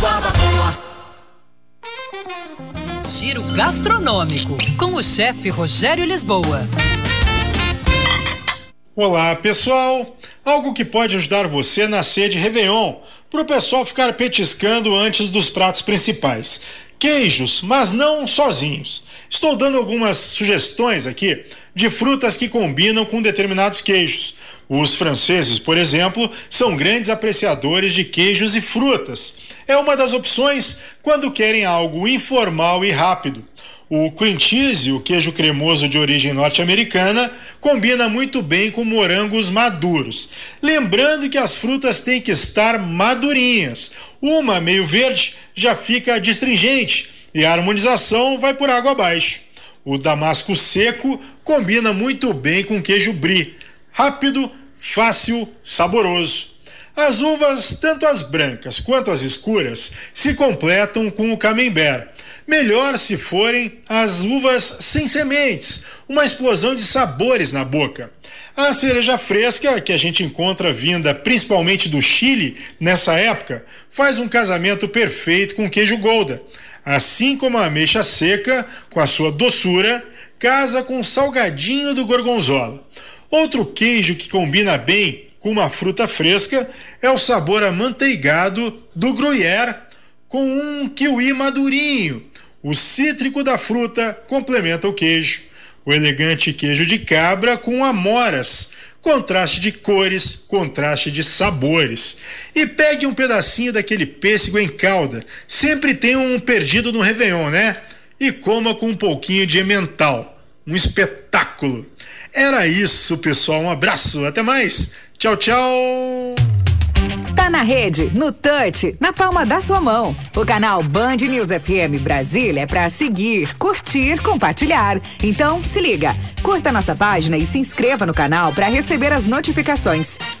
Boa. Giro gastronômico com o chefe Rogério Lisboa. Olá, pessoal! Algo que pode ajudar você na sede Réveillon, para o pessoal ficar petiscando antes dos pratos principais. Queijos, mas não sozinhos. Estou dando algumas sugestões aqui de frutas que combinam com determinados queijos. Os franceses, por exemplo, são grandes apreciadores de queijos e frutas. É uma das opções quando querem algo informal e rápido. O cream cheese, o queijo cremoso de origem norte-americana, combina muito bem com morangos maduros. Lembrando que as frutas têm que estar madurinhas. Uma meio verde já fica distringente e a harmonização vai por água abaixo. O damasco seco combina muito bem com queijo brie. Rápido, fácil, saboroso. As uvas, tanto as brancas quanto as escuras, se completam com o camembert. Melhor se forem as uvas sem sementes, uma explosão de sabores na boca. A cereja fresca, que a gente encontra vinda principalmente do Chile nessa época, faz um casamento perfeito com queijo Gouda. Assim como a ameixa seca, com a sua doçura, casa com o salgadinho do gorgonzola. Outro queijo que combina bem com uma fruta fresca é o sabor amanteigado do gruyère com um kiwi madurinho. O cítrico da fruta complementa o queijo. O elegante queijo de cabra com amoras, contraste de cores, contraste de sabores. E pegue um pedacinho daquele pêssego em calda. Sempre tem um perdido no Réveillon, né? E coma com um pouquinho de emmental. Um espetáculo. Era isso, pessoal. Um abraço. Até mais. Tchau, tchau. Tá na rede, no touch, na palma da sua mão. O canal Band News FM Brasília é para seguir, curtir, compartilhar. Então, se liga, curta nossa página e se inscreva no canal para receber as notificações.